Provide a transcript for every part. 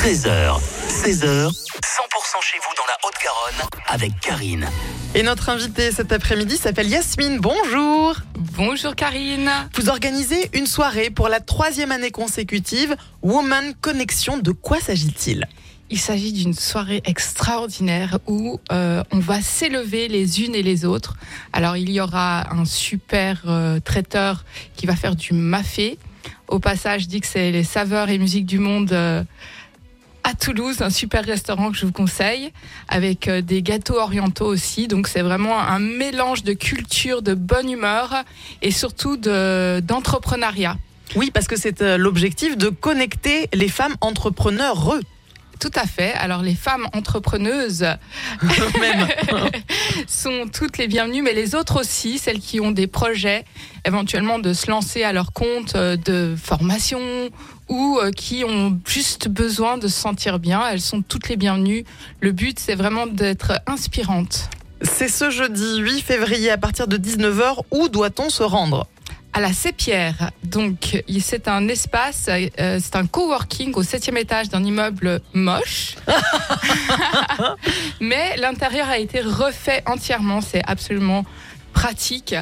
13h, 16h, 100% chez vous dans la Haute-Garonne avec Karine. Et notre invitée cet après-midi s'appelle Yasmine. Bonjour. Bonjour Karine. Vous organisez une soirée pour la troisième année consécutive. Woman Connection. De quoi s'agit-il? Il s'agit d'une soirée extraordinaire où euh, on va s'élever les unes et les autres. Alors il y aura un super euh, traiteur qui va faire du mafé. Au passage, je dis que c'est les saveurs et musiques du monde. euh, à Toulouse, un super restaurant que je vous conseille, avec euh, des gâteaux orientaux aussi. Donc c'est vraiment un mélange de culture, de bonne humeur et surtout de- d'entrepreneuriat. Oui, parce que c'est euh, l'objectif de connecter les femmes entrepreneurs. Tout à fait. Alors les femmes entrepreneuses sont toutes les bienvenues, mais les autres aussi, celles qui ont des projets, éventuellement de se lancer à leur compte euh, de formation ou euh, qui ont juste besoin de se sentir bien, elles sont toutes les bienvenues. Le but, c'est vraiment d'être inspirante. C'est ce jeudi 8 février à partir de 19h. Où doit-on se rendre? À la Sépierre, donc c'est un espace, euh, c'est un coworking au septième étage d'un immeuble moche, mais l'intérieur a été refait entièrement, c'est absolument pratique.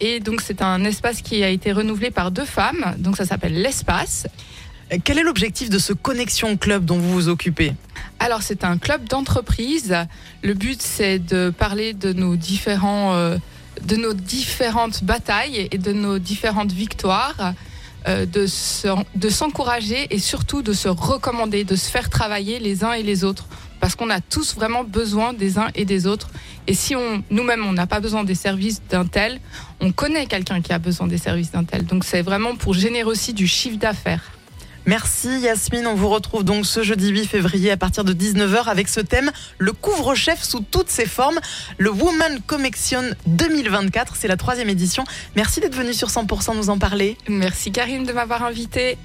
Et donc c'est un espace qui a été renouvelé par deux femmes, donc ça s'appelle l'espace. Quel est l'objectif de ce Connexion Club dont vous vous occupez? Alors c'est un club d'entreprise. Le but c'est de parler de nos différents, euh, de nos différentes batailles et de nos différentes victoires, euh, de s'en- de s'encourager et surtout de se recommander, de se faire travailler les uns et les autres, parce qu'on a tous vraiment besoin des uns et des autres. Et si on nous-mêmes on n'a pas besoin des services d'un tel, on connaît quelqu'un qui a besoin des services d'un tel. Donc c'est vraiment pour générer aussi du chiffre d'affaires. Merci Yasmine, on vous retrouve donc ce jeudi 8 février à partir de 19h avec ce thème, le couvre-chef sous toutes ses formes, le Woman Connection 2024, c'est la troisième édition. Merci d'être venu sur 100% nous en parler. Merci Karine de m'avoir invitée.